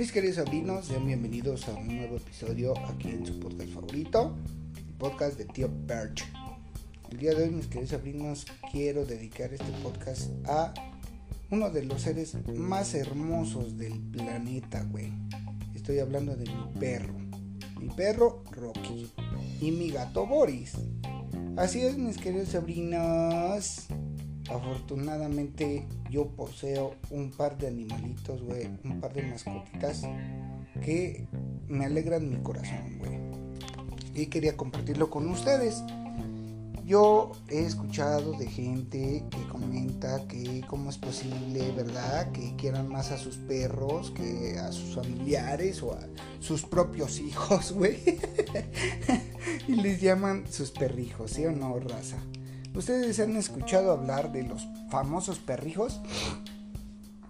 Mis queridos sobrinos, sean bienvenidos a un nuevo episodio aquí en su podcast favorito, el podcast de Tío Perch. El día de hoy, mis queridos sobrinos, quiero dedicar este podcast a uno de los seres más hermosos del planeta, güey. Estoy hablando de mi perro, mi perro Rocky y mi gato Boris. Así es, mis queridos sobrinos. Afortunadamente yo poseo un par de animalitos, güey, un par de mascotitas que me alegran mi corazón, güey. Y quería compartirlo con ustedes. Yo he escuchado de gente que comenta que cómo es posible, ¿verdad? Que quieran más a sus perros que a sus familiares o a sus propios hijos, güey. y les llaman sus perrijos, ¿sí o no, raza? ¿Ustedes han escuchado hablar de los famosos perrijos?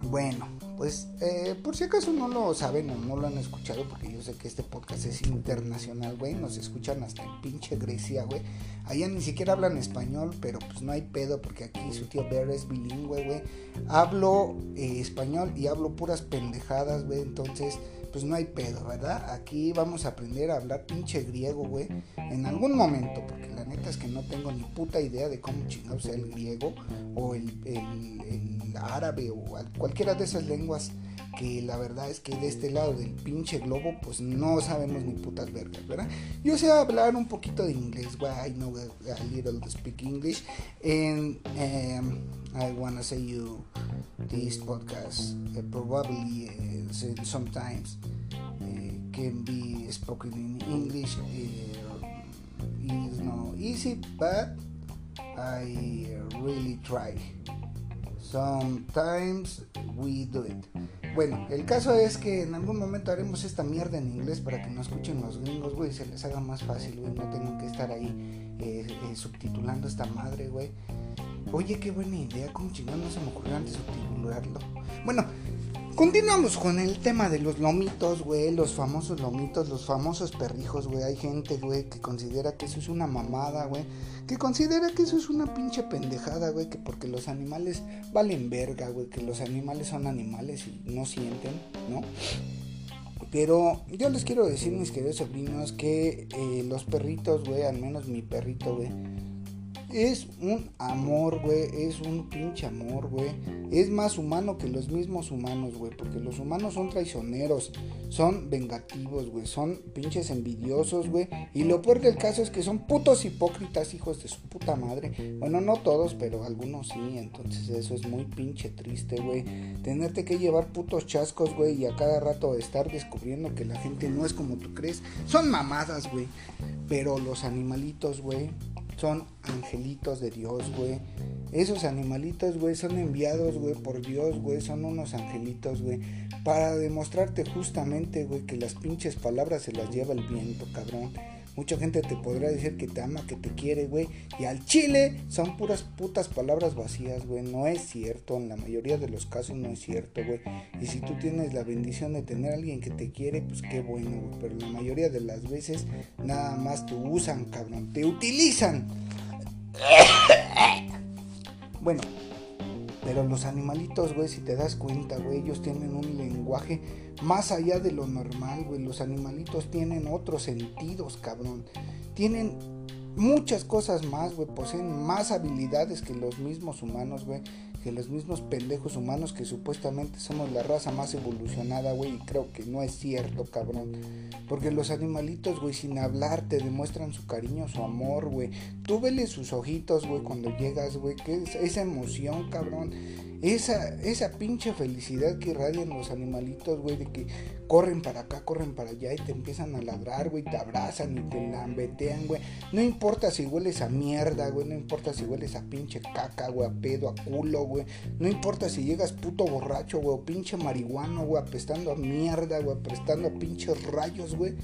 Bueno, pues eh, por si acaso no lo saben o no lo han escuchado, porque yo sé que este podcast es internacional, güey, nos escuchan hasta en pinche Grecia, güey. Allá ni siquiera hablan español, pero pues no hay pedo, porque aquí su tío Bear es bilingüe, güey. Hablo eh, español y hablo puras pendejadas, güey, entonces pues no hay pedo, ¿verdad? Aquí vamos a aprender a hablar pinche griego, güey, en algún momento, porque la neta es que no tengo ni puta idea de cómo chingados sea el griego o el, árabe o cualquiera de esas lenguas que la verdad es que de este lado del pinche globo pues no sabemos ni putas vergas, ¿verdad? Yo sé hablar un poquito de inglés, güey, I know a, little to speak English and um, I wanna say you this podcast uh, probably uh, sometimes uh, can be spoken in English is not easy but I really try sometimes we do it bueno, el caso es que en algún momento haremos esta mierda en inglés para que nos escuchen los gringos, güey, se les haga más fácil, güey, no tengan que estar ahí eh, eh, subtitulando esta madre, güey. Oye, qué buena idea, como chingón no se me ocurrió antes subtitularlo. Bueno, continuamos con el tema de los lomitos, güey, los famosos lomitos, los famosos perrijos, güey. Hay gente, güey, que considera que eso es una mamada, güey. Que considera que eso es una pinche pendejada, güey. Que porque los animales valen verga, güey. Que los animales son animales y no sienten, ¿no? Pero yo les quiero decir, mis queridos sobrinos, que eh, los perritos, güey, al menos mi perrito, güey es un amor, güey. Es un pinche amor, güey. Es más humano que los mismos humanos, güey. Porque los humanos son traicioneros. Son vengativos, güey. Son pinches envidiosos, güey. Y lo peor del caso es que son putos hipócritas, hijos de su puta madre. Bueno, no todos, pero algunos sí. Entonces eso es muy pinche triste, güey. Tenerte que llevar putos chascos, güey. Y a cada rato estar descubriendo que la gente no es como tú crees. Son mamadas, güey. Pero los animalitos, güey son angelitos de Dios, güey. Esos animalitos, güey, son enviados, güey, por Dios, güey. Son unos angelitos, güey. Para demostrarte justamente, güey, que las pinches palabras se las lleva el viento, cabrón. Mucha gente te podrá decir que te ama, que te quiere, güey. Y al chile son puras putas palabras vacías, güey. No es cierto. En la mayoría de los casos no es cierto, güey. Y si tú tienes la bendición de tener a alguien que te quiere, pues qué bueno, güey. Pero la mayoría de las veces nada más te usan, cabrón. Te utilizan. Bueno, pero los animalitos, güey, si te das cuenta, güey, ellos tienen un lenguaje más allá de lo normal, güey. Los animalitos tienen otros sentidos, cabrón. Tienen muchas cosas más, güey. Poseen más habilidades que los mismos humanos, güey. Que los mismos pendejos humanos que supuestamente somos la raza más evolucionada, güey. Y creo que no es cierto, cabrón. Porque los animalitos, güey, sin hablar, te demuestran su cariño, su amor, güey. Tú vele sus ojitos, güey, cuando llegas, güey. Que es esa emoción, cabrón esa, esa pinche felicidad que irradian los animalitos, güey, de que corren para acá, corren para allá y te empiezan a ladrar, güey, te abrazan y te lambetean, güey. No importa si hueles a mierda, güey, no importa si hueles a pinche caca, güey, a pedo, a culo, güey. No importa si llegas puto borracho, güey, o pinche marihuano, güey, apestando a mierda, güey, apestando a pinches rayos, güey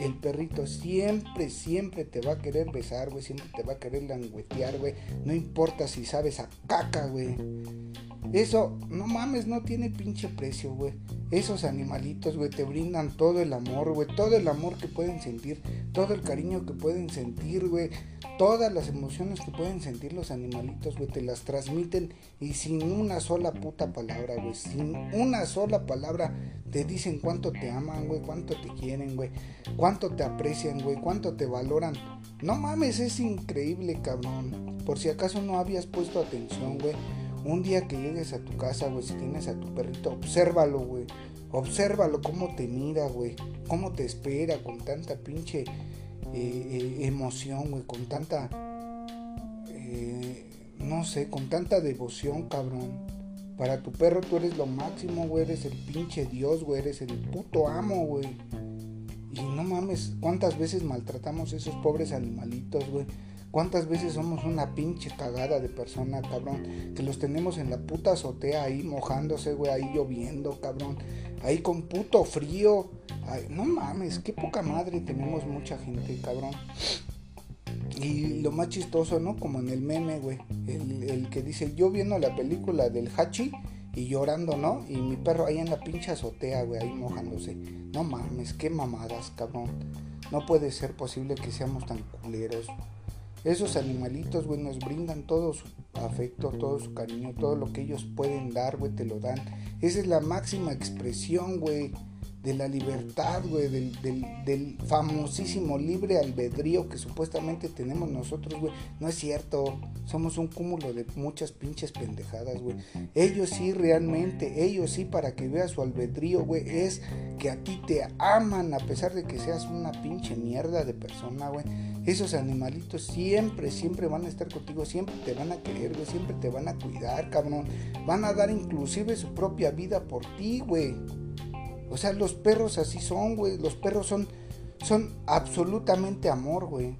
el perrito siempre, siempre te va a querer besar, güey. Siempre te va a querer languetear, güey. No importa si sabes a caca, güey. Eso, no mames, no tiene pinche precio, güey. Esos animalitos, güey, te brindan todo el amor, güey. Todo el amor que pueden sentir. Todo el cariño que pueden sentir, güey. Todas las emociones que pueden sentir los animalitos, güey. Te las transmiten y sin una sola puta palabra, güey. Sin una sola palabra te dicen cuánto te aman, güey. Cuánto te quieren, güey. Cuánto te aprecian, güey. Cuánto te valoran. No mames, es increíble, cabrón. Por si acaso no habías puesto atención, güey un día que llegues a tu casa, güey, si tienes a tu perrito, obsérvalo, güey. Obsérvalo cómo te mira, güey. Cómo te espera con tanta pinche eh, eh, emoción, güey. Con tanta... Eh, no sé, con tanta devoción, cabrón. Para tu perro tú eres lo máximo, güey. Eres el pinche Dios, güey. Eres el puto amo, güey. Y no mames, ¿cuántas veces maltratamos a esos pobres animalitos, güey? ¿Cuántas veces somos una pinche cagada de persona, cabrón? Que los tenemos en la puta azotea ahí mojándose, güey, ahí lloviendo, cabrón. Ahí con puto frío. no mames, qué poca madre tenemos mucha gente, cabrón. Y lo más chistoso, ¿no? Como en el meme, güey. El, el, que dice, yo viendo la película del Hachi y llorando, ¿no? Y mi perro ahí en la pinche azotea, güey, ahí mojándose. No mames, qué mamadas, cabrón. No puede ser posible que seamos tan culeros. Esos animalitos, güey, nos brindan todo su afecto, todo su cariño, todo lo que ellos pueden dar, güey, te lo dan. Esa es la máxima expresión, güey, de la libertad, güey, del, famosísimo libre albedrío que supuestamente tenemos nosotros, güey. No es cierto, somos un cúmulo de muchas pinches pendejadas, güey. Ellos sí, realmente, ellos sí, para que veas su albedrío, güey, es que a ti te aman a pesar de que seas una pinche mierda de persona, güey. Esos animalitos siempre, siempre van a estar contigo, siempre te van a querer, güey, siempre te van a cuidar, cabrón. Van a dar inclusive su propia vida por ti, güey. O sea, los perros así son, güey. Los perros son, son absolutamente amor, güey.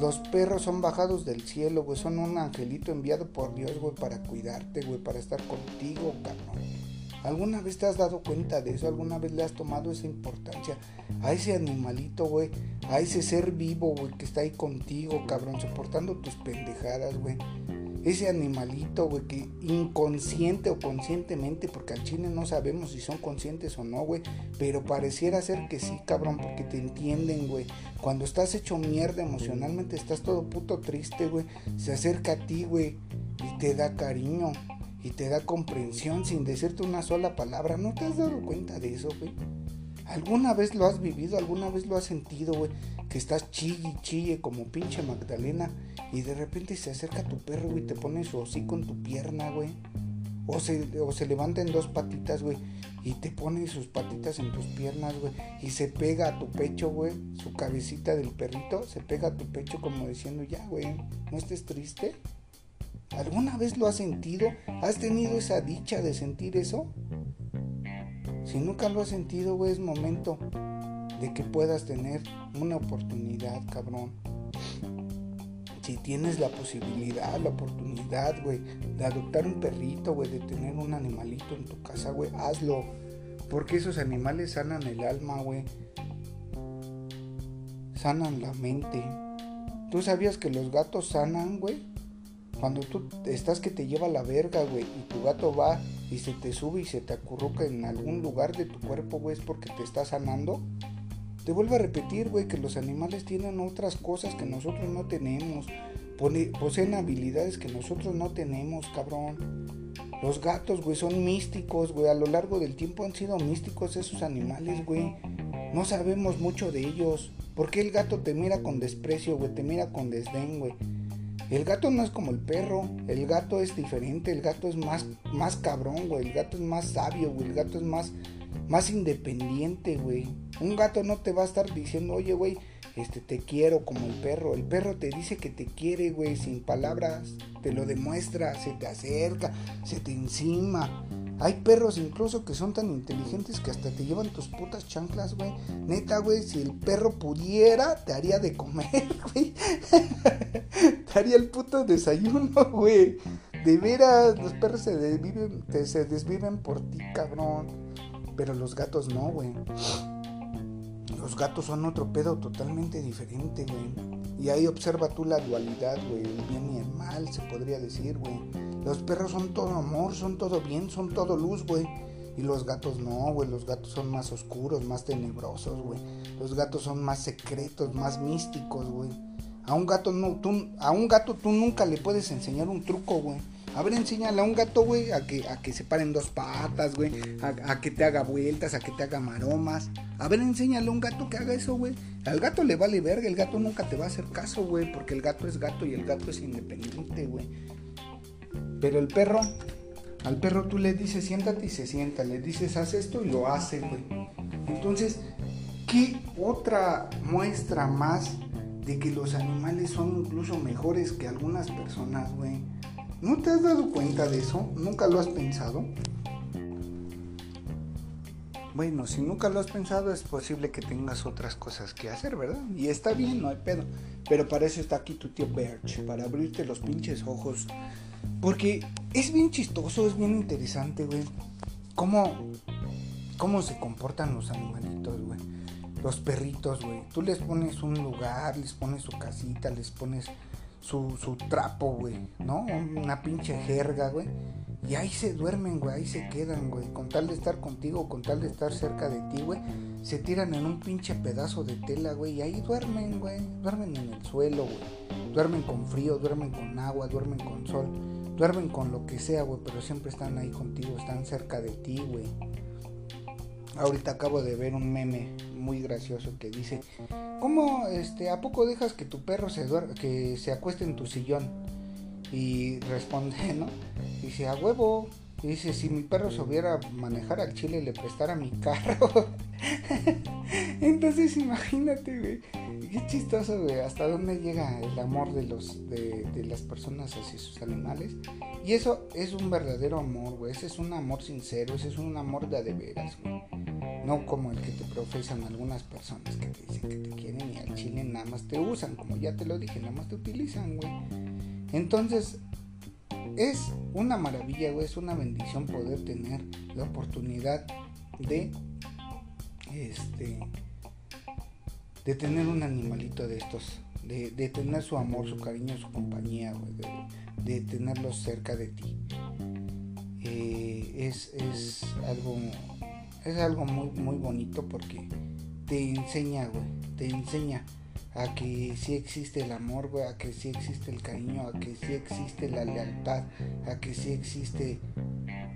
Los perros son bajados del cielo, güey. Son un angelito enviado por Dios, güey, para cuidarte, güey, para estar contigo, cabrón. ¿Alguna vez te has dado cuenta de eso? ¿Alguna vez le has tomado esa importancia a ese animalito, güey? A ese ser vivo, güey, que está ahí contigo, cabrón, soportando tus pendejadas, güey ese animalito, güey, que inconsciente o conscientemente, porque al chile no sabemos si son conscientes o no, güey, pero pareciera ser que sí, cabrón, porque te entienden, güey. Cuando estás hecho mierda emocionalmente, estás todo puto triste, güey, se acerca a ti, güey, y te da cariño y te da comprensión sin decirte una sola palabra. ¿No te has dado cuenta de eso, güey? ¿Alguna vez lo has vivido? ¿Alguna vez lo has sentido, güey? Que estás chille, chille como pinche Magdalena y de repente se acerca tu perro, güey, y te pone su hocico en tu pierna, güey. O se, o se levanta en dos patitas, güey, y te pone sus patitas en tus piernas, güey, y se pega a tu pecho, güey, su cabecita del perrito, se pega a tu pecho como diciendo, ya, güey, no estés triste. ¿Alguna vez lo has sentido? ¿Has tenido esa dicha de sentir eso? Si nunca lo has sentido, güey, es momento de que puedas tener una oportunidad, cabrón. Si tienes la posibilidad, la oportunidad, güey, de adoptar un perrito, güey, de tener un animalito en tu casa, güey, hazlo. Porque esos animales sanan el alma, güey. Sanan la mente. ¿Tú sabías que los gatos sanan, güey? Cuando tú estás que te lleva la verga, güey, y tu gato va y se te sube y se te acurruca en algún lugar de tu cuerpo, güey, es porque te está sanando. Te vuelvo a repetir, güey, que los animales tienen otras cosas que nosotros no tenemos. poseen habilidades que nosotros no tenemos, cabrón. Los gatos, güey, son místicos, güey. A lo largo del tiempo han sido místicos esos animales, güey. No sabemos mucho de ellos. ¿Por qué el gato te mira con desprecio, güey? Te mira con desdén, güey. El gato no es como el perro, el gato es diferente, el gato es más, más cabrón, güey, el gato es más sabio, güey, el gato es más, más independiente, güey. Un gato no te va a estar diciendo, oye, güey, este, te quiero como el perro. El perro te dice que te quiere, güey, sin palabras, te lo demuestra, se te acerca, se te encima. Hay perros incluso que son tan inteligentes que hasta te llevan tus putas chanclas, güey. Neta, güey, si el perro pudiera, te haría de comer, güey. Haría el puto desayuno, güey. De veras, los perros se desviven, se desviven por ti, cabrón. Pero los gatos no, güey. Los gatos son otro pedo totalmente diferente, güey. Y ahí observa tú la dualidad, güey. El bien y el mal, se podría decir, güey Los perros son todo amor, son todo bien, son todo luz, güey. Y los gatos no, güey. Los gatos son más oscuros, más tenebrosos, güey. Los gatos son más secretos, más místicos, güey. A un gato no, tú, a un gato tú nunca le puedes enseñar un truco, güey. A ver, enséñale a un gato, güey, a que, a que se paren dos patas, güey. A, que te haga vueltas, a que te haga maromas. A ver, enséñale a un gato que haga eso, güey. Al gato le vale verga, el gato nunca te va a hacer caso, güey. Porque el gato es gato y el gato es independiente, güey. Pero el perro, al perro tú le dices siéntate y se sienta. Le dices haz esto y lo hace, güey. Entonces, ¿qué otra muestra más de que los animales son incluso mejores que algunas personas, güey? ¿No te has dado cuenta de eso? ¿Nunca lo has pensado? Bueno, si nunca lo has pensado es posible que tengas otras cosas que hacer, ¿verdad? Y está bien, no hay pedo. Pero para eso está aquí tu tío Birch, para abrirte los pinches ojos. Porque es bien chistoso, es bien interesante, güey. Cómo, cómo se comportan los animalitos, güey. Los perritos, güey. Tú les pones un lugar, les pones su casita, les pones su, su trapo, güey, ¿no? Una pinche jerga, güey. Y ahí se duermen, güey, ahí se quedan, güey. Con tal de estar contigo, con tal de estar cerca de ti, güey. Se tiran en un pinche pedazo de tela, güey. Y ahí duermen, güey. Duermen en el suelo, güey. Duermen con frío, duermen con agua, duermen con sol. Duermen con lo que sea, güey. Pero siempre están ahí contigo, están cerca de ti, güey. Ahorita acabo de ver un meme muy gracioso que dice, ¿cómo este a poco dejas que tu perro se que se acueste en tu sillón? Y responde, ¿no? Dice, "A huevo." dice, "Si mi perro se hubiera manejar al chile le prestara mi carro." Entonces, imagínate, güey. Qué chistoso, güey. Hasta dónde llega el amor de los de, de las personas hacia sus animales. Y eso es un verdadero amor, güey. Ese es un amor sincero, ese es un amor de de veras, güey. No como el que te profesan algunas personas que te dicen que te quieren y al chile nada más te usan, como ya te lo dije, nada más te utilizan, güey. Entonces, es una maravilla, güey, es una bendición poder tener la oportunidad de este de tener un animalito de estos, de, tener su amor, su cariño, su compañía, de, tenerlos cerca de ti. Eh, es, es algo es algo muy, muy bonito porque te enseña, güey, te enseña a que sí existe el amor, güey, a que sí existe el cariño, a que sí existe la lealtad, a que sí existe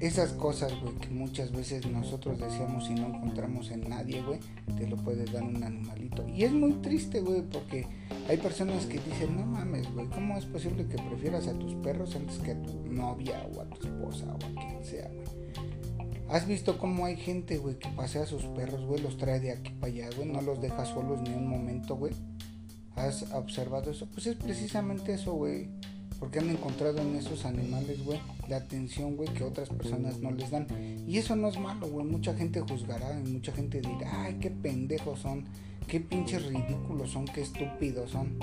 esas cosas, güey, que muchas veces nosotros decíamos y no encontramos en nadie, güey, te lo puede dar un animalito. Y es muy triste, güey, porque hay personas que dicen, no mames, güey, ¿cómo es posible que prefieras a tus perros antes que a tu novia o a tu esposa o a quien sea, güey? ¿Has visto cómo hay gente, güey, que pasea sus perros, güey, los trae de aquí para allá, güey, no los deja solos ni un momento, güey? ¿Has observado eso? Pues es precisamente eso, güey. Porque han encontrado en esos animales, güey, la atención, güey, que otras personas no les dan. Y eso no es malo, güey. Mucha gente juzgará y mucha gente dirá, ay, qué pendejos son, qué pinches ridículos son, qué estúpidos son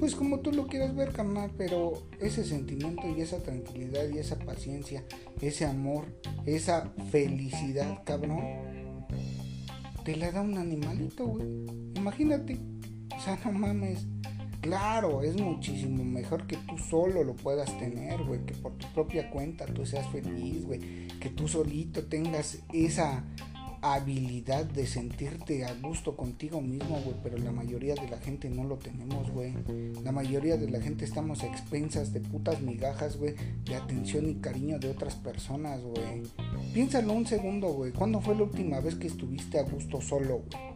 pues como tú lo quieras ver, carnal, pero ese sentimiento y esa tranquilidad y esa paciencia, ese amor, esa felicidad, cabrón, te la da un animalito, güey. Imagínate, o sea, no mames. Claro, es muchísimo mejor que tú solo lo puedas tener, güey, que por tu propia cuenta tú seas feliz, güey, que tú solito tengas esa habilidad de sentirte a gusto contigo mismo, güey, pero la mayoría de la gente no lo tenemos, güey. La mayoría de la gente estamos a expensas de putas migajas, güey, de atención y cariño de otras personas, güey. Piénsalo un segundo, güey. ¿Cuándo fue la última vez que estuviste a gusto solo, güey?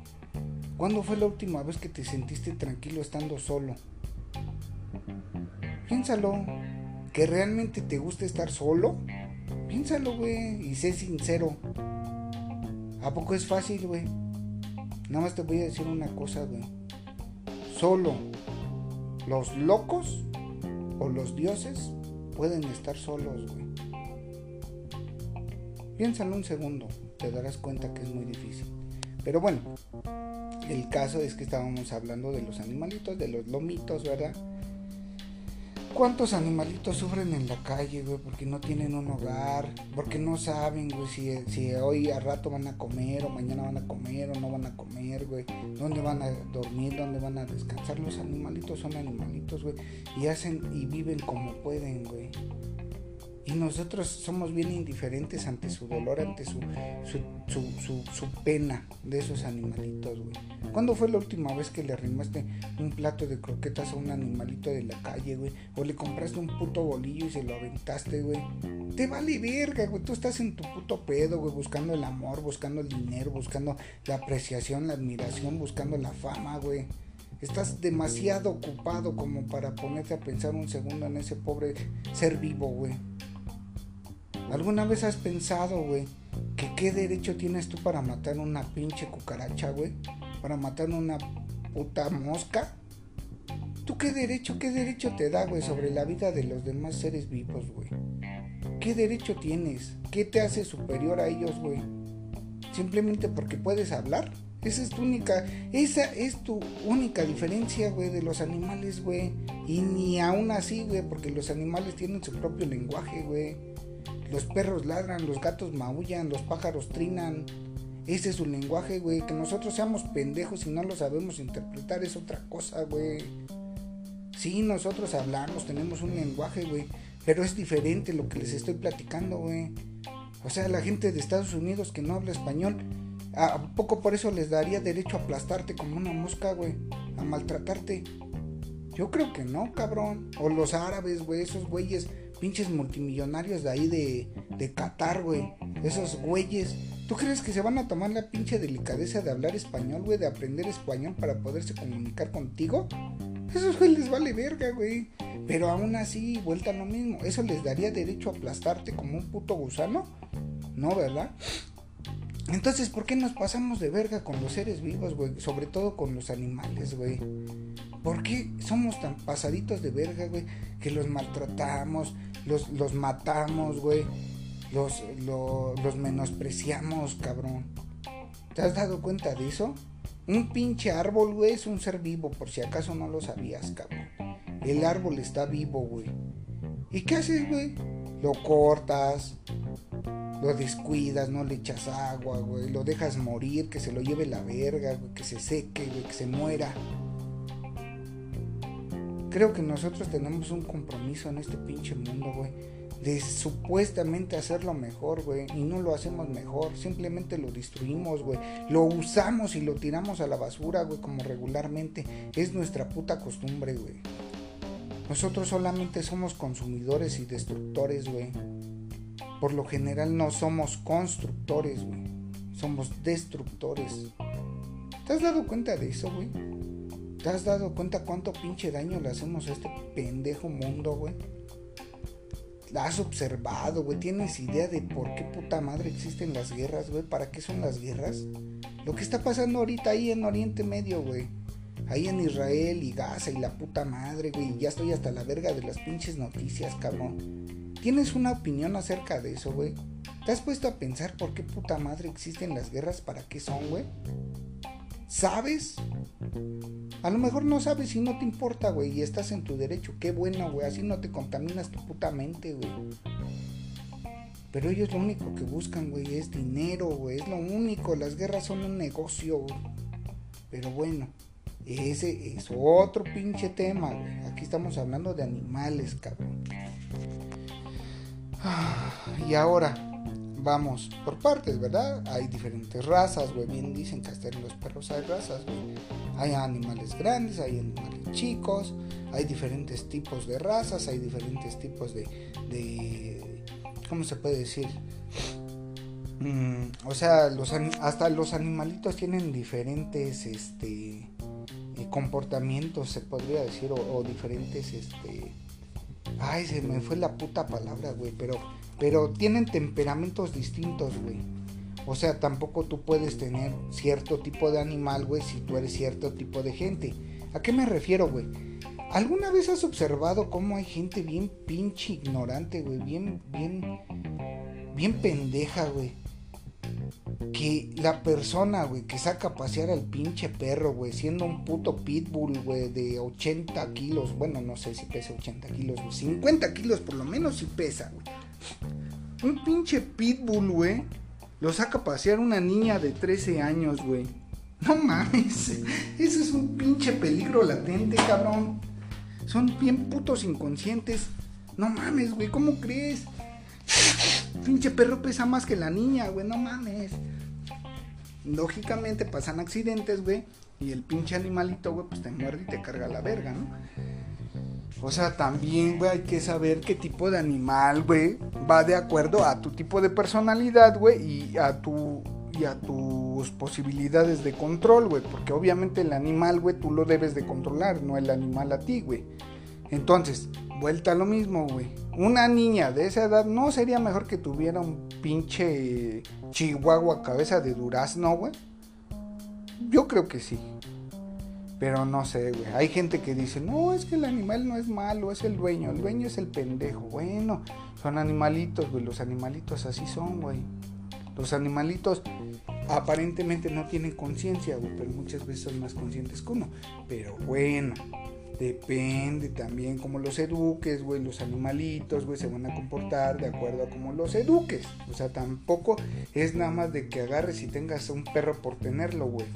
¿Cuándo fue la última vez que te sentiste tranquilo estando solo? Piénsalo. ¿Que realmente te gusta estar solo? Piénsalo, güey, y sé sincero. ¿A poco es fácil, güey? Nada más te voy a decir una cosa, güey. Solo los locos o los dioses pueden estar solos, güey. Piénsalo un segundo, te darás cuenta que es muy difícil. Pero bueno, el caso es que estábamos hablando de los animalitos, de los lomitos, ¿verdad? ¿Cuántos animalitos sufren en la calle, güey? Porque no tienen un hogar, porque no saben, güey, si, si hoy a rato van a comer o mañana van a comer o no van a comer, güey. ¿Dónde van a dormir? ¿Dónde van a descansar? Los animalitos son animalitos, güey. Y hacen y viven como pueden, güey. Y nosotros somos bien indiferentes ante su dolor, ante su, su, su, pena de esos animalitos, güey. ¿Cuándo fue la última vez que le arrimaste un plato de croquetas a un animalito de la calle, güey? O le compraste un puto bolillo y se lo aventaste, güey. Te vale verga, güey. Tú estás en tu puto pedo, güey, buscando el amor, buscando el dinero, buscando la apreciación, la admiración, buscando la fama, güey. Estás demasiado ocupado como para ponerte a pensar un segundo en ese pobre ser vivo, güey. ¿Alguna vez has pensado, güey, que qué derecho tienes tú para matar una pinche cucaracha, güey? Para matar una puta mosca. ¿Tú qué derecho, qué derecho te da, güey, sobre la vida de los demás seres vivos, güey? ¿Qué derecho tienes? ¿Qué te hace superior a ellos, güey? Simplemente porque puedes hablar. Esa es tu única, esa es tu única diferencia, güey, de los animales, güey. Y ni aún así, güey, porque los animales tienen su propio lenguaje, güey. Los perros ladran, los gatos maullan, los pájaros trinan. Ese es su lenguaje, güey. Que nosotros seamos pendejos y no lo sabemos interpretar es otra cosa, güey. Sí, nosotros hablamos, tenemos un lenguaje, güey. Pero es diferente lo que les estoy platicando, güey. O sea, la gente de Estados Unidos que no habla español, ¿a poco por eso les daría derecho a aplastarte como una mosca, güey? A maltratarte. Yo creo que no, cabrón. O los árabes, güey, esos güeyes pinches multimillonarios de ahí de, de Qatar, güey. Esos güeyes. ¿Tú crees que se van a tomar la pinche delicadeza de hablar español, güey? De aprender español para poderse comunicar contigo? Esos güey les vale verga, güey. Pero aún así, vuelta a lo mismo. ¿Eso les daría derecho a aplastarte como un puto gusano? No, ¿verdad? Entonces, ¿por qué nos pasamos de verga con los seres vivos, güey? Sobre todo con los animales, güey. ¿Por qué somos tan pasaditos de verga, güey? Que los maltratamos, los, los matamos, güey. Los, los menospreciamos, cabrón. ¿Te has dado cuenta de eso? Un pinche árbol, güey, es un ser vivo, por si acaso no lo sabías, cabrón. El árbol está vivo, güey. ¿Y qué haces, güey? Lo cortas, lo descuidas, no le echas agua, güey, lo dejas morir, que se lo lleve la verga, güey, que se seque, güey, que se muera. Creo que nosotros tenemos un compromiso en este pinche mundo, güey, de supuestamente hacerlo mejor, güey, y no lo hacemos mejor, simplemente lo destruimos, güey, lo usamos y lo tiramos a la basura, güey, como regularmente es nuestra puta costumbre, güey. Nosotros solamente somos consumidores y destructores, güey. Por lo general no somos constructores, güey. Somos destructores. ¿Te has dado cuenta de eso, güey? ¿Te has dado cuenta cuánto pinche daño le hacemos a este pendejo mundo, güey? ¿La has observado, güey? ¿Tienes idea de por qué puta madre existen las guerras, güey? ¿Para qué son las guerras? Lo que está pasando ahorita ahí en Oriente Medio, güey. Ahí en Israel y Gaza y la puta madre, güey. Ya estoy hasta la verga de las pinches noticias, cabrón. ¿Tienes una opinión acerca de eso, güey? ¿Te has puesto a pensar por qué puta madre existen las guerras? ¿Para qué son, güey? ¿Sabes? A lo mejor no sabes y no te importa, güey, y estás en tu derecho. Qué bueno, güey, así no te contaminas tu puta mente, güey. Pero ellos lo único que buscan, güey, es dinero, güey, es lo único. Las guerras son un negocio, güey. Pero bueno, ese es otro pinche tema, güey. Aquí estamos hablando de animales, cabrón. Y ahora, vamos por partes, ¿verdad? Hay diferentes razas, güey. Bien dicen que hasta en los perros hay razas, güey. Hay animales grandes, hay animales chicos, hay diferentes tipos de razas, hay diferentes tipos de. de ¿Cómo se puede decir? Mm, o sea, los, hasta los animalitos tienen diferentes este, eh, comportamientos, se podría decir, o, o diferentes este, Ay, se me fue la puta palabra, güey. Pero, pero tienen temperamentos distintos, güey. O sea, tampoco tú puedes tener cierto tipo de animal, güey, si tú eres cierto tipo de gente. ¿A qué me refiero, güey? ¿Alguna vez has observado cómo hay gente bien pinche ignorante, güey? Bien, bien, bien pendeja, güey que la persona, güey, que saca a pasear al pinche perro, güey, siendo un puto pitbull, güey, de 80 kilos, bueno, no sé si pesa 80 kilos, 50 kilos por lo menos si pesa, güey. Un pinche pitbull, güey, lo saca a pasear una niña de 13 años, güey. No mames, eso es un pinche peligro latente, cabrón. Son bien putos inconscientes. No mames, güey, ¿cómo crees? Pinche perro pesa más que la niña, güey, no mames. Lógicamente pasan accidentes, güey. Y el pinche animalito, güey, pues te muerde y te carga la verga, ¿no? O sea, también, güey, hay que saber qué tipo de animal, güey, va de acuerdo a tu tipo de personalidad, güey, y a tu y a tus posibilidades de control, güey, porque obviamente el animal, güey, tú lo debes de controlar, no el animal a ti, güey. Entonces, vuelta a lo mismo, güey. Una niña de esa edad no sería mejor que tuviera un pinche chihuahua cabeza de durazno, güey. Yo creo que sí. Pero no sé, güey. Hay gente que dice, no, es que el animal no es malo, es el dueño. El dueño es el pendejo. Bueno, son animalitos, güey. Los animalitos así son, güey. Los animalitos aparentemente no tienen conciencia, güey, pero muchas veces son más conscientes que uno. Pero bueno, depende también cómo los eduques, güey. Los animalitos, güey, se van a comportar de acuerdo a cómo los eduques. O sea, tampoco es nada más de que agarres y tengas un perro por tenerlo, güey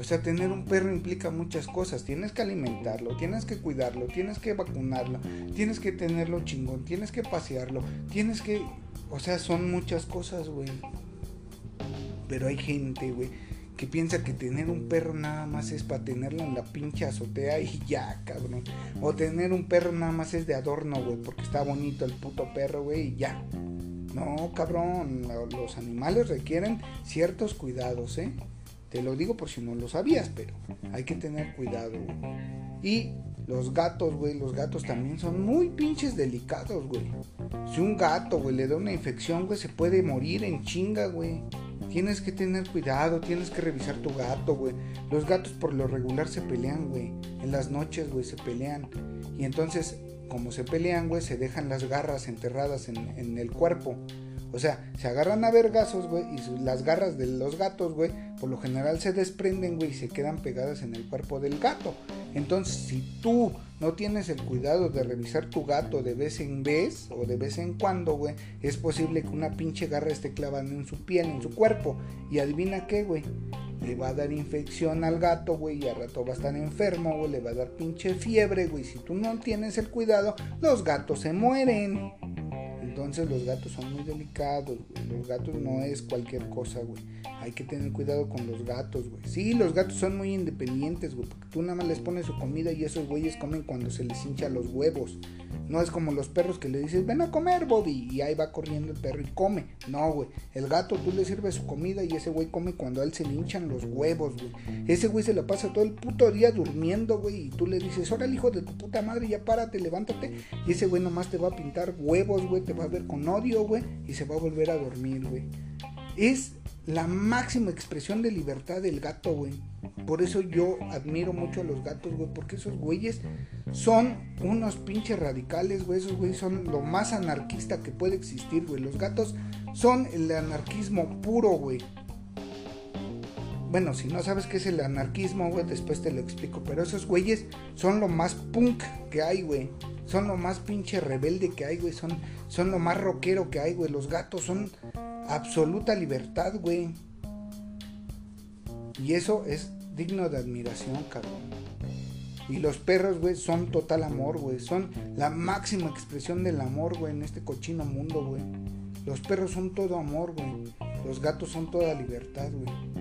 o sea, tener un perro implica muchas cosas. Tienes que alimentarlo, tienes que cuidarlo, tienes que vacunarlo, tienes que tenerlo chingón, tienes que pasearlo, tienes que... O sea, son muchas cosas, güey. Pero hay gente, güey, que piensa que tener un perro nada más es para tenerlo en la pinche azotea y ya, cabrón. O tener un perro nada más es de adorno, güey, porque está bonito el puto perro, güey, y ya. No, cabrón, los animales requieren ciertos cuidados, ¿eh? Te lo digo por si no lo sabías, pero hay que tener cuidado. Y los gatos, güey, los gatos también son muy pinches delicados, güey. Si un gato, güey, le da una infección, güey, se puede morir en chinga, güey. Tienes que tener cuidado, tienes que revisar tu gato, güey. Los gatos por lo regular se pelean, güey. En las noches, güey, se pelean. Y entonces, como se pelean, güey, se dejan las garras enterradas en, en el cuerpo. O sea, se agarran a vergazos, güey, y las garras de los gatos, güey, por lo general se desprenden, güey, y se quedan pegadas en el cuerpo del gato. Entonces, si tú no tienes el cuidado de revisar tu gato de vez en vez o de vez en cuando, güey, es posible que una pinche garra esté clavando en su piel, en su cuerpo. Y adivina qué, güey. Le va a dar infección al gato, güey, y al rato va a estar enfermo, güey, le va a dar pinche fiebre, güey. Si tú no tienes el cuidado, los gatos se mueren. Entonces los gatos son muy delicados, Los gatos no es cualquier cosa, güey. Hay que tener cuidado con los gatos, güey. Sí, los gatos son muy independientes, güey. Porque tú nada más les pones su comida y esos güeyes comen cuando se les hincha los huevos. No es como los perros que le dices, ven a comer, Bobby. Y ahí va corriendo el perro y come. No, güey. El gato tú le sirves su comida y ese güey come cuando a él se le hinchan los huevos, güey. Ese güey se lo pasa todo el puto día durmiendo, güey. Y tú le dices, órale, hijo de tu puta madre, ya párate, levántate. Y ese güey nomás te va a pintar huevos, güey. Te va a ver con odio, güey. Y se va a volver a dormir, güey. Es la máxima expresión de libertad del gato, güey. Por eso yo admiro mucho a los gatos, güey, porque esos güeyes son unos pinches radicales, güey. Esos güeyes son lo más anarquista que puede existir, güey. Los gatos son el anarquismo puro, güey. Bueno, si no sabes qué es el anarquismo, güey, después te lo explico. Pero esos güeyes son lo más punk que hay, güey. Son lo más pinche rebelde que hay, güey. Son, son lo más rockero que hay, güey. Los gatos son absoluta libertad, güey. Y eso es digno de admiración, cabrón. Y los perros, güey, son total amor, güey. Son la máxima expresión del amor, güey, en este cochino mundo, güey. Los perros son todo amor, güey. Los gatos son toda libertad, güey.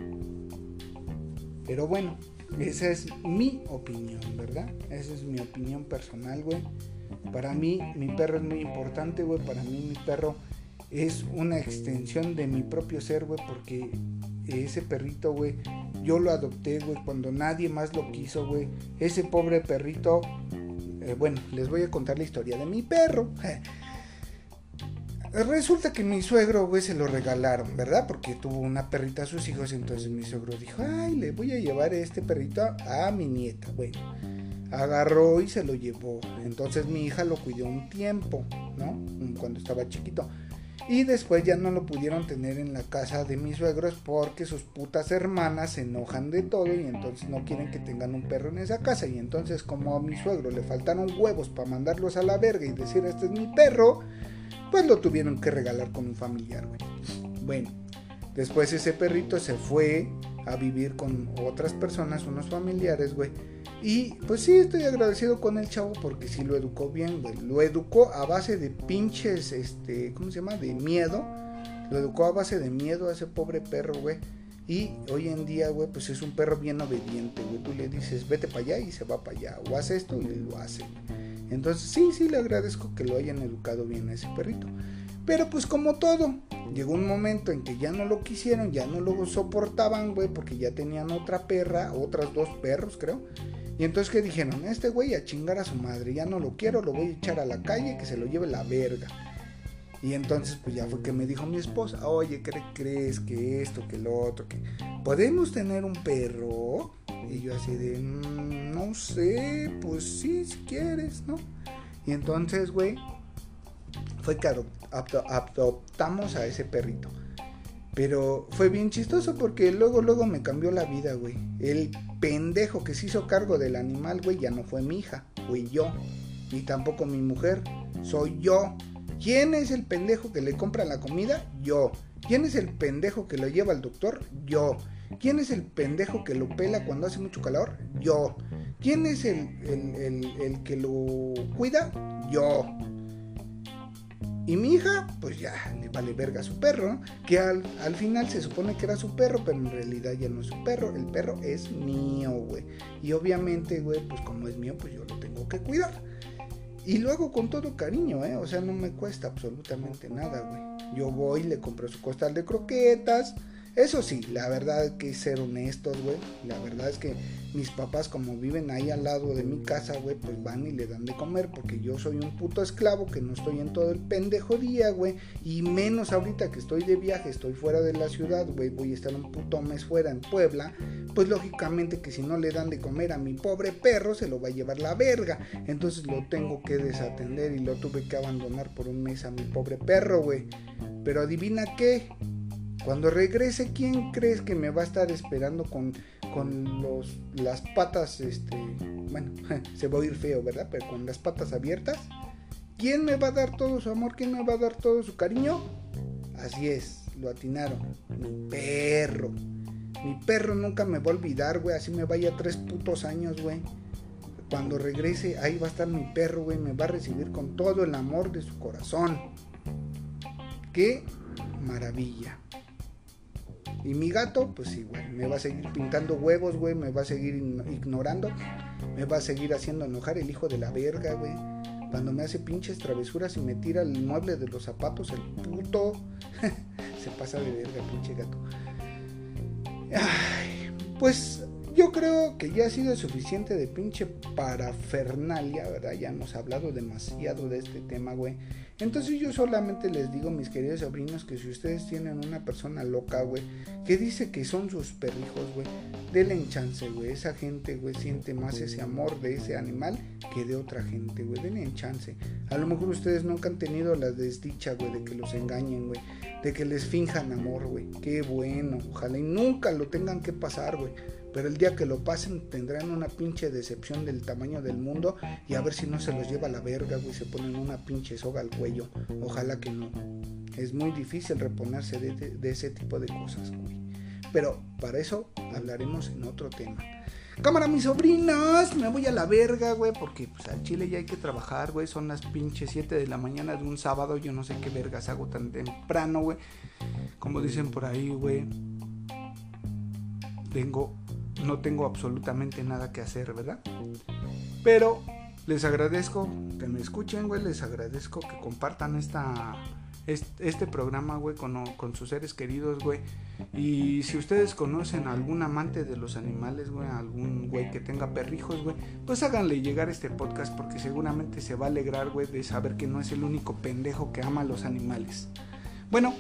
Pero bueno, esa es mi opinión, ¿verdad? Esa es mi opinión personal, güey. Para mí, mi perro es muy importante, güey. Para mí, mi perro es una extensión de mi propio ser, güey, porque ese perrito, güey, yo lo adopté, güey, cuando nadie más lo quiso, güey. Ese pobre perrito, eh, bueno, les voy a contar la historia de mi perro. Resulta que mi suegro, güey, se lo regalaron, ¿verdad? Porque tuvo una perrita a sus hijos, entonces mi suegro dijo, ay, le voy a llevar este perrito a mi nieta. Bueno, agarró y se lo llevó. Entonces mi hija lo cuidó un tiempo, ¿no? Cuando estaba chiquito. Y después ya no lo pudieron tener en la casa de mis suegros porque sus putas hermanas se enojan de todo y entonces no quieren que tengan un perro en esa casa. Y entonces como a mi suegro le faltaron huevos para mandarlos a la verga y decir este es mi perro, pues lo tuvieron que regalar con un familiar, güey. Bueno, después ese perrito se fue a vivir con otras personas, unos familiares, güey. Y pues sí, estoy agradecido con el chavo porque sí lo educó bien, güey. Lo educó a base de pinches, este, ¿cómo se llama? De miedo. Lo educó a base de miedo a ese pobre perro, güey. Y hoy en día, güey, pues es un perro bien obediente, güey. Tú le dices, vete para allá y se va para allá. O haz esto y lo hace. Entonces, sí, sí, le agradezco que lo hayan educado bien a ese perrito. Pero pues como todo, llegó un momento en que ya no lo quisieron, ya no lo soportaban, güey, porque ya tenían otra perra, otras dos perros, creo. Y entonces que dijeron, este güey a chingar a su madre, ya no lo quiero, lo voy a echar a la calle, que se lo lleve la verga. Y entonces pues ya fue que me dijo mi esposa, oye, ¿qué crees que esto, que lo otro, que podemos tener un perro? Y yo así de, mm, no sé, pues sí, si quieres, ¿no? Y entonces, güey, fue que adoptamos a ese perrito. Pero fue bien chistoso porque luego, luego me cambió la vida, güey. El pendejo que se hizo cargo del animal, güey, ya no fue mi hija, fui yo. Ni tampoco mi mujer, soy yo. ¿Quién es el pendejo que le compra la comida? Yo. ¿Quién es el pendejo que lo lleva al doctor? Yo. ¿Quién es el pendejo que lo pela cuando hace mucho calor? Yo. ¿Quién es el, el que lo cuida? Yo. Y mi hija, pues ya le vale verga a su perro, que al, final se supone que era su perro, pero en realidad ya no es su perro, el perro es mío, güey. Y obviamente, güey, pues como es mío, pues yo lo tengo que cuidar. Y lo hago con todo cariño, ¿eh? O sea, no me cuesta absolutamente nada, güey. Yo voy, le compro su costal de croquetas, eso sí, la verdad que ser honestos, güey. La verdad es que mis papás, como viven ahí al lado de mi casa, güey, pues van y le dan de comer. Porque yo soy un puto esclavo que no estoy en todo el pendejo día, güey. Y menos ahorita que estoy de viaje, estoy fuera de la ciudad, güey. Voy a estar un puto mes fuera en Puebla. Pues lógicamente que si no le dan de comer a mi pobre perro, se lo va a llevar la verga. Entonces lo tengo que desatender y lo tuve que abandonar por un mes a mi pobre perro, güey. Pero adivina qué cuando regrese, ¿quién crees que me va a estar esperando con, con los, las patas, este, bueno, se va a oír feo, ¿verdad? Pero con las patas abiertas. ¿Quién me va a dar todo su amor? ¿Quién me va a dar todo su cariño? Así es, lo atinaron. Mi perro. Mi perro nunca me va a olvidar, güey. Así me vaya tres putos años, güey. Cuando regrese, ahí va a estar mi perro, güey. Me va a recibir con todo el amor de su corazón. Qué maravilla. Y mi gato, pues igual, me va a seguir pintando huevos, güey, me va a seguir ignorando, me va a seguir haciendo enojar el hijo de la verga, güey. Cuando me hace pinches travesuras y me tira el mueble de los zapatos, el puto. Se pasa de verga, pinche gato. Ay, pues yo creo que ya ha sido suficiente de pinche parafernalia, ¿verdad? Ya hemos hablado demasiado de este tema, güey. Entonces yo solamente les digo, mis queridos sobrinos, que si ustedes tienen una persona loca, güey, que dice que son sus perrijos, güey, denle chance, güey. Esa gente, güey, siente más ese amor de ese animal que de otra gente, güey. Denle chance. A lo mejor ustedes nunca han tenido la desdicha, güey, de que los engañen, güey. De que les finjan amor, güey. Qué bueno. Ojalá y nunca lo tengan que pasar, güey. Pero el día que lo pasen tendrán una pinche decepción del tamaño del mundo y a ver si no se los lleva la verga, güey, se ponen una pinche soga al cuello. Ojalá que no. Es muy difícil reponerse de, ese tipo de cosas, güey. Pero para eso hablaremos en otro tema. Cámara, mis sobrinos, me voy a la verga, güey, porque pues al chile ya hay que trabajar, güey. Son las pinches 7 de la mañana de un sábado, yo no sé qué vergas hago tan temprano, güey. Como dicen por ahí, güey. Tengo no tengo absolutamente nada que hacer, ¿verdad? Pero les agradezco que me escuchen, güey, les agradezco que compartan esta, este, programa, güey, con, con, sus seres queridos, güey. Y si ustedes conocen a algún amante de los animales, güey, algún güey que tenga perrijos, güey, pues háganle llegar este podcast porque seguramente se va a alegrar, güey, de saber que no es el único pendejo que ama a los animales. Bueno,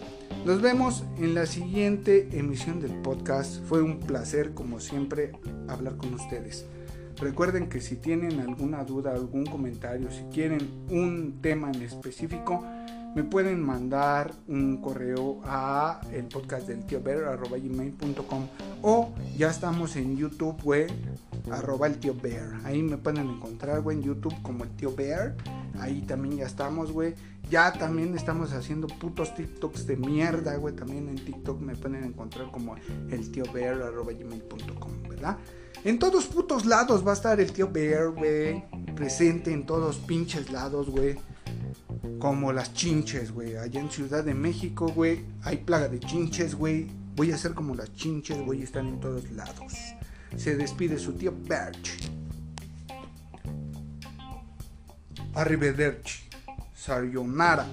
nos vemos en la siguiente emisión del podcast. Fue un placer, como siempre, hablar con ustedes. Recuerden que si tienen alguna duda, algún comentario, si quieren un tema en específico, me pueden mandar un correo a el podcast del tío Bear arroba gmail.com o ya estamos en YouTube, güey, arroba el tío Bear. Ahí me pueden encontrar, güey, en YouTube como el tío Bear. Ahí también ya estamos, güey. Ya también estamos haciendo putos TikToks de mierda, güey. También en TikTok me pueden encontrar como el tío Bear arroba gmail.com, ¿verdad? En todos putos lados va a estar el tío Bear, güey. Presente en todos pinches lados, güey. Como las chinches, güey. Allá en Ciudad de México, güey. Hay plaga de chinches, güey. Voy a hacer como las chinches, güey. Están en todos lados. Se despide su tío Berch. Arrivederci. Sayonara.